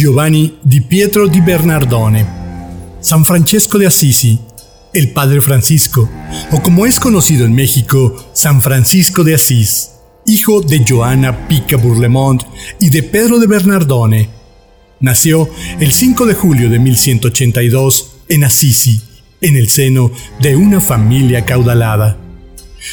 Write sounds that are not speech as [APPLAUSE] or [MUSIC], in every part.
Giovanni di Pietro di Bernardone. San Francesco de Assisi, el Padre Francisco, o como es conocido en México, San Francisco de Asís, hijo de Joana Pica Burlemont y de Pedro de Bernardone. Nació el 5 de julio de 1182 en Assisi, en el seno de una familia caudalada.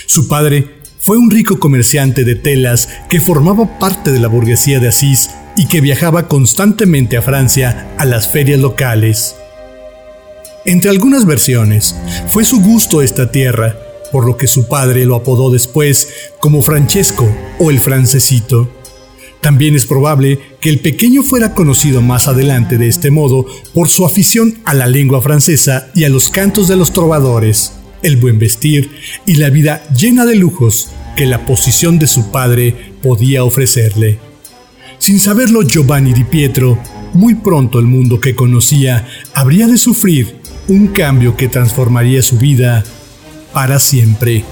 Su padre fue un rico comerciante de telas que formaba parte de la burguesía de Asís y que viajaba constantemente a Francia a las ferias locales. Entre algunas versiones, fue su gusto esta tierra, por lo que su padre lo apodó después como Francesco o el francesito. También es probable que el pequeño fuera conocido más adelante de este modo por su afición a la lengua francesa y a los cantos de los trovadores, el buen vestir y la vida llena de lujos que la posición de su padre podía ofrecerle. Sin saberlo Giovanni di Pietro, muy pronto el mundo que conocía habría de sufrir un cambio que transformaría su vida para siempre.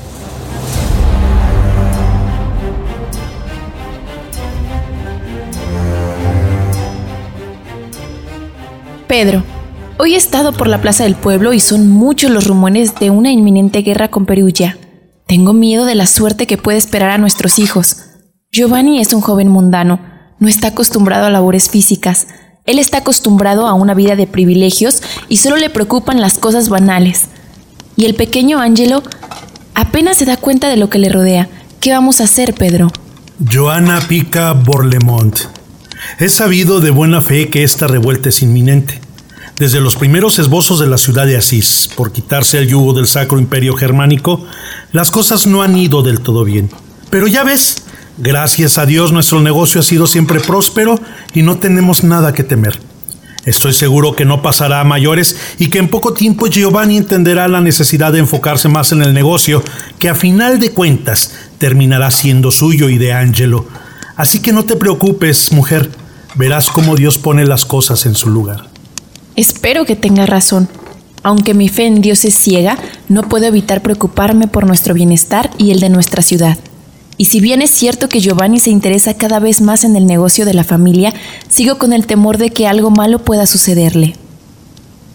Pedro, hoy he estado por la plaza del pueblo y son muchos los rumores de una inminente guerra con Perugia. Tengo miedo de la suerte que puede esperar a nuestros hijos. Giovanni es un joven mundano, no está acostumbrado a labores físicas. Él está acostumbrado a una vida de privilegios y solo le preocupan las cosas banales. Y el pequeño Angelo apenas se da cuenta de lo que le rodea. ¿Qué vamos a hacer, Pedro? Joana Pica Borlemont. Es sabido de buena fe que esta revuelta es inminente. Desde los primeros esbozos de la ciudad de Asís, por quitarse el yugo del Sacro Imperio Germánico, las cosas no han ido del todo bien. Pero ya ves, gracias a Dios nuestro negocio ha sido siempre próspero y no tenemos nada que temer. Estoy seguro que no pasará a mayores y que en poco tiempo Giovanni entenderá la necesidad de enfocarse más en el negocio, que a final de cuentas terminará siendo suyo y de Angelo. Así que no te preocupes, mujer, verás cómo Dios pone las cosas en su lugar. Espero que tenga razón. Aunque mi fe en Dios es ciega, no puedo evitar preocuparme por nuestro bienestar y el de nuestra ciudad. Y si bien es cierto que Giovanni se interesa cada vez más en el negocio de la familia, sigo con el temor de que algo malo pueda sucederle.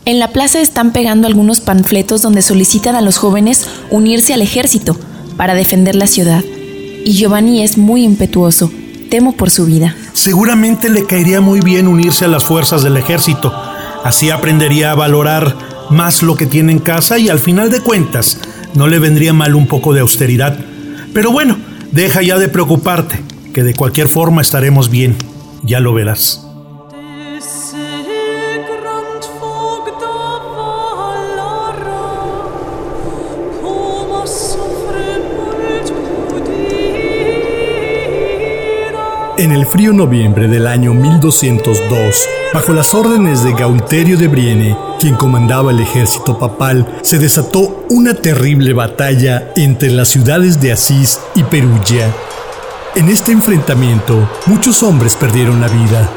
En la plaza están pegando algunos panfletos donde solicitan a los jóvenes unirse al ejército para defender la ciudad. Y Giovanni es muy impetuoso, temo por su vida. Seguramente le caería muy bien unirse a las fuerzas del ejército. Así aprendería a valorar más lo que tiene en casa y al final de cuentas no le vendría mal un poco de austeridad. Pero bueno, Deja ya de preocuparte, que de cualquier forma estaremos bien, ya lo verás. En el frío noviembre del año 1202, bajo las órdenes de Gaulterio de Brienne, quien comandaba el ejército papal, se desató una terrible batalla entre las ciudades de Asís y Perugia. En este enfrentamiento, muchos hombres perdieron la vida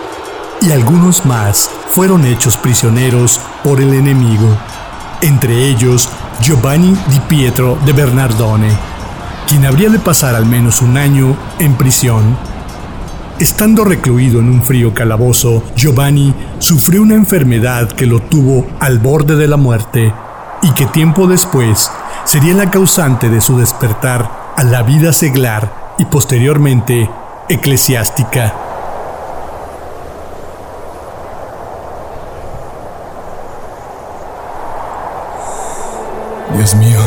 y algunos más fueron hechos prisioneros por el enemigo, entre ellos Giovanni di Pietro de Bernardone, quien habría de pasar al menos un año en prisión Estando recluido en un frío calabozo, Giovanni sufrió una enfermedad que lo tuvo al borde de la muerte y que tiempo después sería la causante de su despertar a la vida seglar y posteriormente eclesiástica. Dios mío,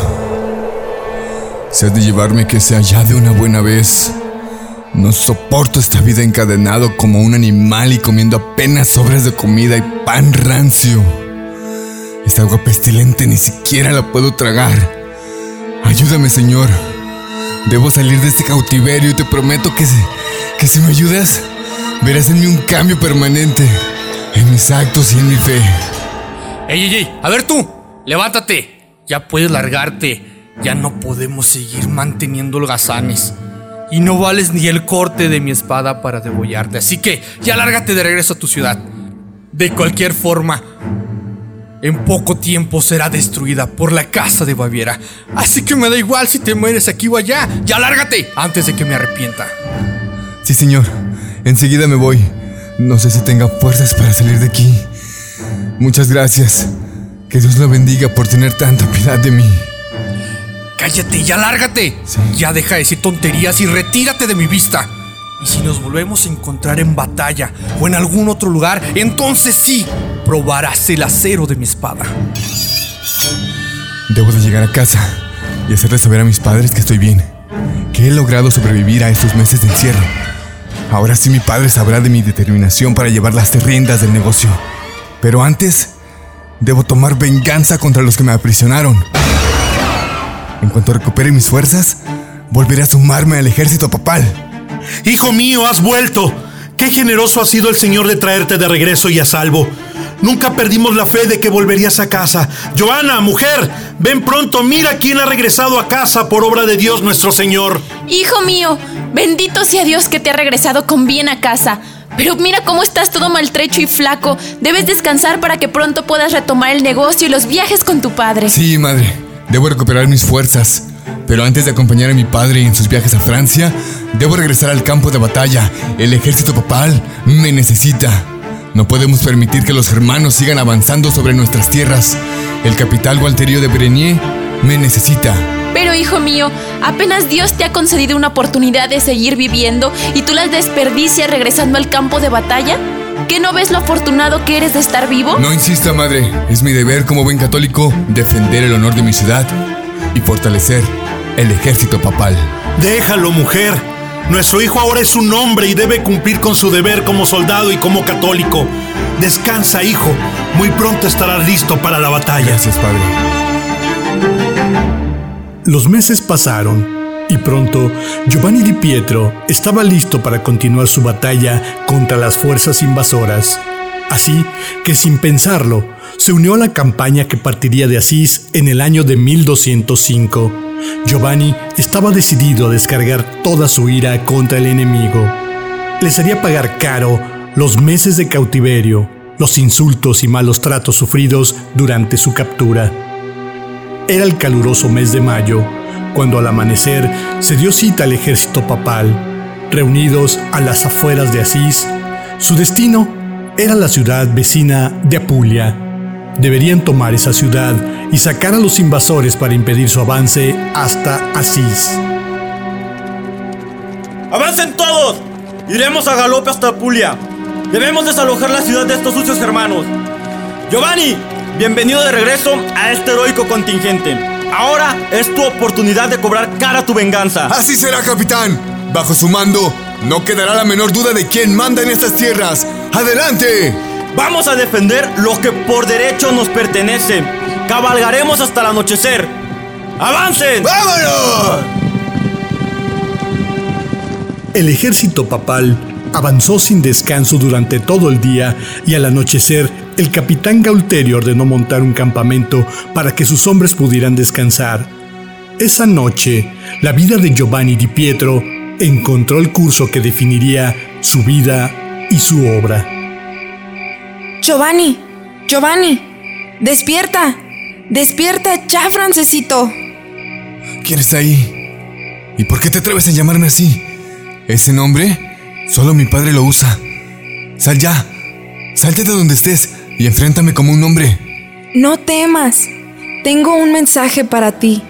se ha de llevarme que sea ya de una buena vez. No soporto esta vida encadenado como un animal y comiendo apenas sobras de comida y pan rancio. Esta agua pestilente ni siquiera la puedo tragar. Ayúdame, Señor. Debo salir de este cautiverio y te prometo que, que si me ayudas, verás en mí un cambio permanente en mis actos y en mi fe. ¡Ey, ey, ey! A ver tú, levántate. Ya puedes largarte. Ya no podemos seguir manteniendo holgazanes y no vales ni el corte de mi espada para degollarte. Así que ya lárgate de regreso a tu ciudad. De cualquier forma, en poco tiempo será destruida por la casa de Baviera. Así que me da igual si te mueres aquí o allá. Ya lárgate antes de que me arrepienta. Sí, señor. Enseguida me voy. No sé si tenga fuerzas para salir de aquí. Muchas gracias. Que Dios lo bendiga por tener tanta piedad de mí. Cállate, ya lárgate. Sí. Ya deja de decir tonterías y retírate de mi vista. Y si nos volvemos a encontrar en batalla o en algún otro lugar, entonces sí probarás el acero de mi espada. Debo de llegar a casa y hacerle saber a mis padres que estoy bien. Que he logrado sobrevivir a estos meses de encierro. Ahora sí mi padre sabrá de mi determinación para llevar las riendas del negocio. Pero antes, debo tomar venganza contra los que me aprisionaron. En cuanto recupere mis fuerzas, volveré a sumarme al ejército papal. Hijo mío, has vuelto. Qué generoso ha sido el Señor de traerte de regreso y a salvo. Nunca perdimos la fe de que volverías a casa. Joana, mujer, ven pronto, mira quién ha regresado a casa por obra de Dios nuestro Señor. Hijo mío, bendito sea Dios que te ha regresado con bien a casa. Pero mira cómo estás todo maltrecho y flaco. Debes descansar para que pronto puedas retomar el negocio y los viajes con tu padre. Sí, madre, debo recuperar mis fuerzas. Pero antes de acompañar a mi padre en sus viajes a Francia, debo regresar al campo de batalla. El ejército papal me necesita. No podemos permitir que los germanos sigan avanzando sobre nuestras tierras. El capital Walterio de Berenier me necesita. Pero hijo mío, apenas Dios te ha concedido una oportunidad de seguir viviendo y tú las desperdicias regresando al campo de batalla. ¿Qué no ves lo afortunado que eres de estar vivo? No insista, madre. Es mi deber como buen católico defender el honor de mi ciudad y fortalecer el ejército papal. Déjalo, mujer. Nuestro hijo ahora es un hombre y debe cumplir con su deber como soldado y como católico. Descansa, hijo. Muy pronto estarás listo para la batalla. Gracias, padre. Los meses pasaron y pronto Giovanni Di Pietro estaba listo para continuar su batalla contra las fuerzas invasoras. Así que sin pensarlo, se unió a la campaña que partiría de Asís en el año de 1205. Giovanni estaba decidido a descargar toda su ira contra el enemigo. Les haría pagar caro los meses de cautiverio, los insultos y malos tratos sufridos durante su captura. Era el caluroso mes de mayo, cuando al amanecer se dio cita al ejército papal. Reunidos a las afueras de Asís, su destino era la ciudad vecina de Apulia. Deberían tomar esa ciudad y sacar a los invasores para impedir su avance hasta Asís. ¡Avancen todos! Iremos a galope hasta Apulia. Debemos desalojar la ciudad de estos sucios hermanos. Giovanni, bienvenido de regreso a este heroico contingente. Ahora es tu oportunidad de cobrar cara tu venganza. Así será, capitán. Bajo su mando, no quedará la menor duda de quién manda en estas tierras. ¡Adelante! Vamos a defender lo que por derecho nos pertenece. Cabalgaremos hasta el anochecer. ¡Avancen! ¡Vámonos! El ejército papal avanzó sin descanso durante todo el día y al anochecer el capitán Gaulterio ordenó montar un campamento para que sus hombres pudieran descansar. Esa noche, la vida de Giovanni Di Pietro encontró el curso que definiría su vida y su obra. Giovanni, Giovanni, despierta, despierta ya, Francesito. ¿Quién está ahí? ¿Y por qué te atreves a llamarme así? Ese nombre solo mi padre lo usa. Sal ya. Salte de donde estés y enfréntame como un hombre. No temas, tengo un mensaje para ti.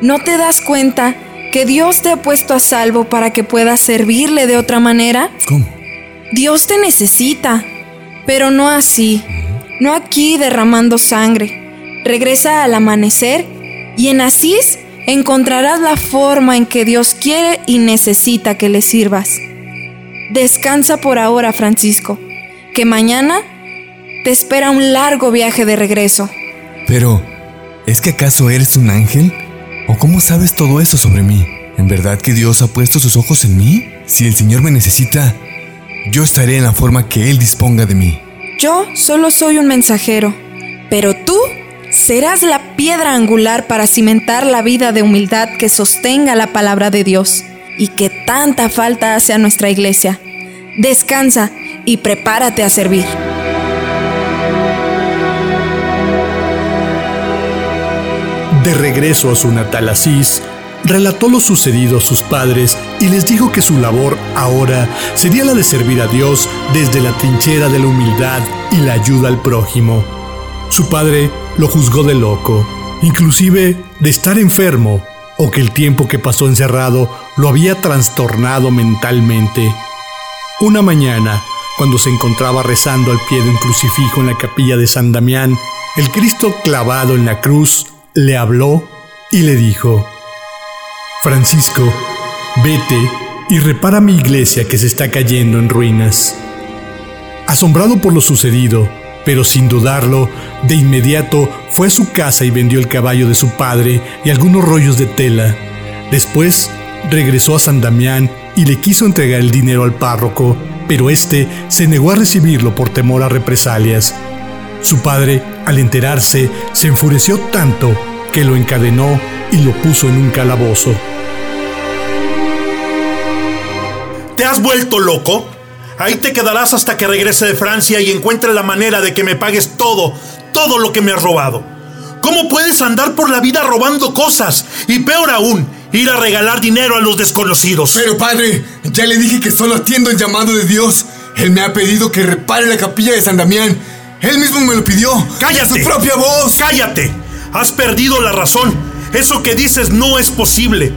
¿No te das cuenta que Dios te ha puesto a salvo para que puedas servirle de otra manera? ¿Cómo? Dios te necesita, pero no así, no aquí derramando sangre. Regresa al amanecer y en Asís encontrarás la forma en que Dios quiere y necesita que le sirvas. Descansa por ahora, Francisco, que mañana te espera un largo viaje de regreso. Pero, ¿es que acaso eres un ángel? ¿O cómo sabes todo eso sobre mí? ¿En verdad que Dios ha puesto sus ojos en mí? Si el Señor me necesita, yo estaré en la forma que Él disponga de mí. Yo solo soy un mensajero, pero tú serás la piedra angular para cimentar la vida de humildad que sostenga la palabra de Dios y que tanta falta hace a nuestra iglesia. Descansa y prepárate a servir. De regreso a su natal Asís, relató lo sucedido a sus padres y les dijo que su labor ahora sería la de servir a Dios desde la trinchera de la humildad y la ayuda al prójimo. Su padre lo juzgó de loco, inclusive de estar enfermo o que el tiempo que pasó encerrado lo había trastornado mentalmente. Una mañana, cuando se encontraba rezando al pie de un crucifijo en la capilla de San Damián, el Cristo clavado en la cruz le habló y le dijo, Francisco, vete y repara mi iglesia que se está cayendo en ruinas. Asombrado por lo sucedido, pero sin dudarlo, de inmediato fue a su casa y vendió el caballo de su padre y algunos rollos de tela. Después regresó a San Damián y le quiso entregar el dinero al párroco, pero éste se negó a recibirlo por temor a represalias. Su padre, al enterarse, se enfureció tanto que lo encadenó y lo puso en un calabozo. ¿Te has vuelto loco? Ahí te quedarás hasta que regrese de Francia y encuentre la manera de que me pagues todo, todo lo que me has robado. ¿Cómo puedes andar por la vida robando cosas? Y peor aún, ir a regalar dinero a los desconocidos. Pero padre, ya le dije que solo atiendo el llamado de Dios. Él me ha pedido que repare la capilla de San Damián. Él mismo me lo pidió. ¡Cállate! ¡Su propia voz! ¡Cállate! Has perdido la razón. Eso que dices no es posible.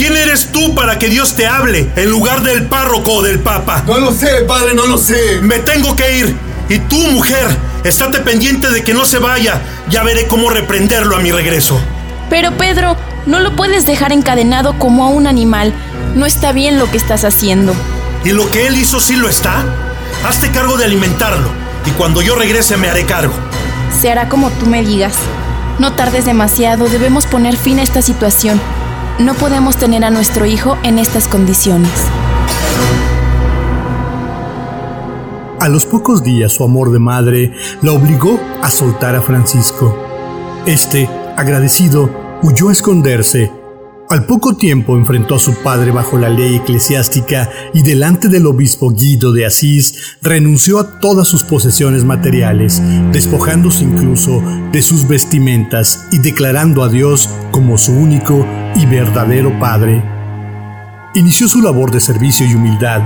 ¿Quién eres tú para que Dios te hable en lugar del párroco o del papa? No lo sé, padre, no lo sé. Me tengo que ir. Y tú, mujer, estate pendiente de que no se vaya. Ya veré cómo reprenderlo a mi regreso. Pero Pedro, no lo puedes dejar encadenado como a un animal. No está bien lo que estás haciendo. ¿Y lo que él hizo sí lo está? Hazte cargo de alimentarlo. Y cuando yo regrese me haré cargo. Se hará como tú me digas. No tardes demasiado, debemos poner fin a esta situación. No podemos tener a nuestro hijo en estas condiciones. A los pocos días su amor de madre la obligó a soltar a Francisco. Este, agradecido, huyó a esconderse. Al poco tiempo enfrentó a su padre bajo la ley eclesiástica y delante del obispo Guido de Asís renunció a todas sus posesiones materiales, despojándose incluso de sus vestimentas y declarando a Dios como su único y verdadero Padre. Inició su labor de servicio y humildad.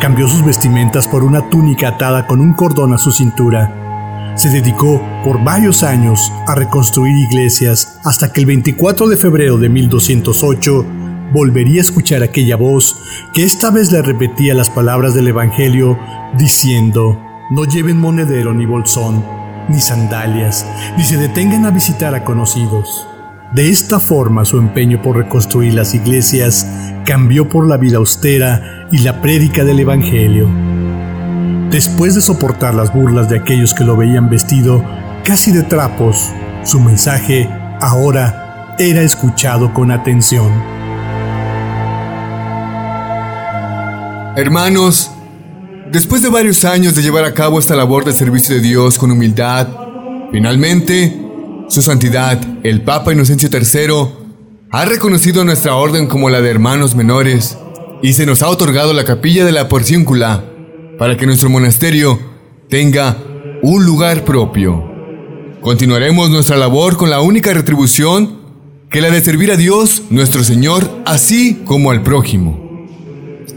Cambió sus vestimentas por una túnica atada con un cordón a su cintura. Se dedicó por varios años a reconstruir iglesias hasta que el 24 de febrero de 1208 volvería a escuchar aquella voz que esta vez le repetía las palabras del Evangelio diciendo, no lleven monedero ni bolsón, ni sandalias, ni se detengan a visitar a conocidos. De esta forma su empeño por reconstruir las iglesias cambió por la vida austera y la prédica del Evangelio. Después de soportar las burlas de aquellos que lo veían vestido casi de trapos, su mensaje ahora era escuchado con atención. Hermanos, después de varios años de llevar a cabo esta labor de servicio de Dios con humildad, finalmente su Santidad, el Papa Inocencio III, ha reconocido nuestra orden como la de hermanos menores y se nos ha otorgado la capilla de la Porciúncula para que nuestro monasterio tenga un lugar propio. Continuaremos nuestra labor con la única retribución que la de servir a Dios, nuestro Señor, así como al prójimo.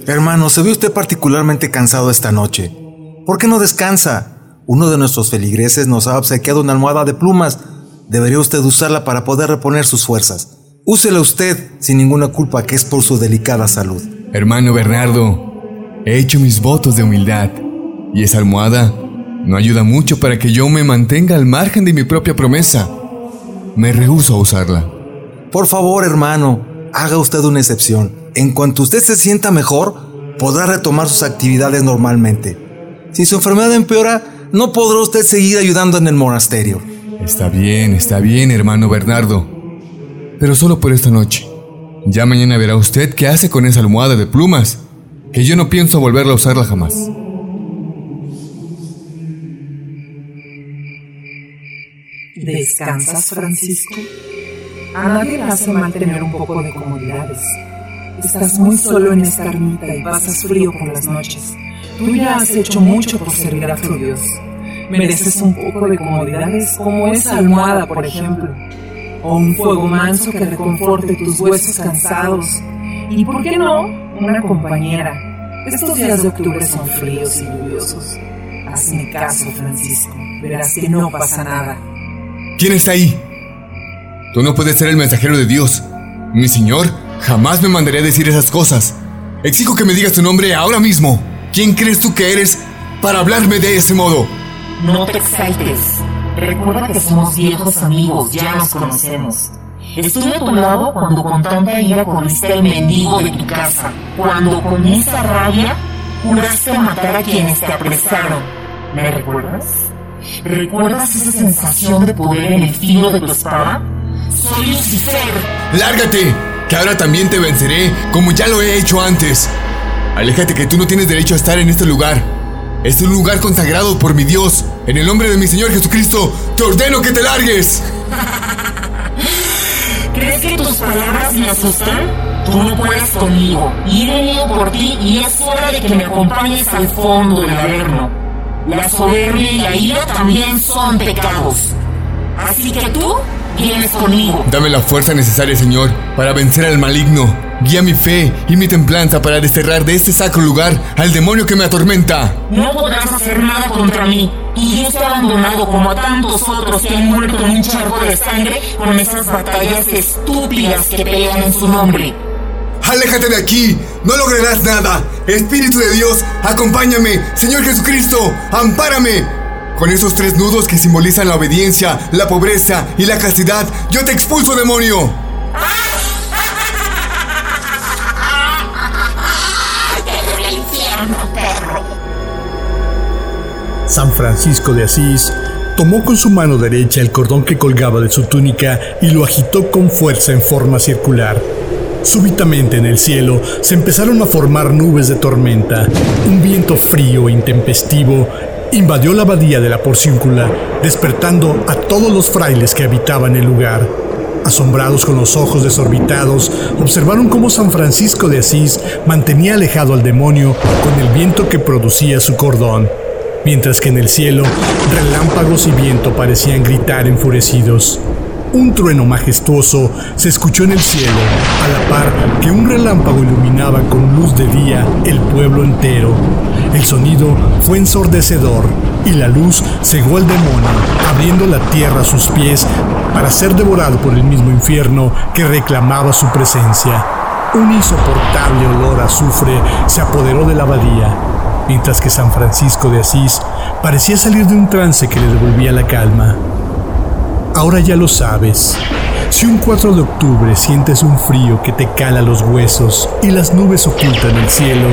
Hermano, se ve usted particularmente cansado esta noche. ¿Por qué no descansa? Uno de nuestros feligreses nos ha obsequiado una almohada de plumas Debería usted usarla para poder reponer sus fuerzas. Úsela usted sin ninguna culpa que es por su delicada salud. Hermano Bernardo, he hecho mis votos de humildad y esa almohada no ayuda mucho para que yo me mantenga al margen de mi propia promesa. Me rehúso a usarla. Por favor, hermano, haga usted una excepción. En cuanto usted se sienta mejor, podrá retomar sus actividades normalmente. Si su enfermedad empeora, no podrá usted seguir ayudando en el monasterio. Está bien, está bien, hermano Bernardo. Pero solo por esta noche. Ya mañana verá usted qué hace con esa almohada de plumas, que yo no pienso volverla a usarla jamás. ¿Descansas, Francisco? A nadie le hace mal tener un poco de comodidades. Estás muy solo en esta ermita y pasas frío por las noches. Tú ya has hecho mucho por servir a tu Dios mereces un poco de comodidades como esa almohada, por ejemplo. o un fuego manso que reconforte tus huesos cansados. Y por qué no, una compañera. Estos días de octubre son fríos y lluviosos. Hazme caso, Francisco. Verás que no pasa nada. ¿Quién está ahí? Tú no puedes ser el mensajero de Dios. Mi señor jamás me mandaría a decir esas cosas. Exijo que me digas tu nombre ahora mismo. ¿Quién crees tú que eres para hablarme de ese modo? No te exaltes. Recuerda que somos viejos amigos, ya nos conocemos. Estuve a tu lado cuando con tanta ira corriste al mendigo de tu casa, cuando con esa rabia juraste matar a quienes te apresaron. ¿Me recuerdas? ¿Recuerdas esa sensación de poder en el filo de tu espada? Soy Lucifer. ¡Lárgate! Que ahora también te venceré, como ya lo he hecho antes. Aléjate que tú no tienes derecho a estar en este lugar. Es un lugar consagrado por mi Dios. En el nombre de mi Señor Jesucristo, te ordeno que te largues. [LAUGHS] ¿Crees que tus palabras me asustan? Tú no puedes conmigo. Y he venido por ti y es hora de que me acompañes al fondo del averno. La soberbia y la ira también son pecados. Así que tú vienes conmigo. Dame la fuerza necesaria, Señor, para vencer al maligno. Guía mi fe y mi templanza para desterrar de este sacro lugar al demonio que me atormenta. No podrás hacer nada contra mí. Y yo estoy abandonado como a tantos otros que han muerto en un charco de sangre con esas batallas estúpidas que pelean en su nombre. ¡Aléjate de aquí! ¡No lograrás nada! Espíritu de Dios, acompáñame. Señor Jesucristo, ampárame. Con esos tres nudos que simbolizan la obediencia, la pobreza y la castidad, yo te expulso, demonio. San Francisco de Asís tomó con su mano derecha el cordón que colgaba de su túnica y lo agitó con fuerza en forma circular. Súbitamente en el cielo se empezaron a formar nubes de tormenta. Un viento frío e intempestivo invadió la abadía de la Porciúncula, despertando a todos los frailes que habitaban el lugar. Asombrados con los ojos desorbitados, observaron cómo San Francisco de Asís mantenía alejado al demonio con el viento que producía su cordón, mientras que en el cielo relámpagos y viento parecían gritar enfurecidos. Un trueno majestuoso se escuchó en el cielo, a la par que un relámpago iluminaba con luz de día el pueblo entero. El sonido fue ensordecedor y la luz cegó al demonio, abriendo la tierra a sus pies para ser devorado por el mismo infierno que reclamaba su presencia. Un insoportable olor a azufre se apoderó de la abadía, mientras que San Francisco de Asís parecía salir de un trance que le devolvía la calma. Ahora ya lo sabes. Si un 4 de octubre sientes un frío que te cala los huesos y las nubes ocultan el cielo,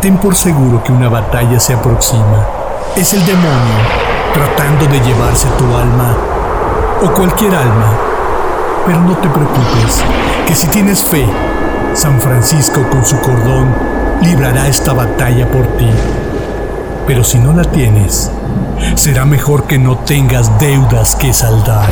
ten por seguro que una batalla se aproxima. Es el demonio tratando de llevarse tu alma o cualquier alma. Pero no te preocupes, que si tienes fe, San Francisco con su cordón librará esta batalla por ti. Pero si no la tienes, será mejor que no tengas deudas que saldar.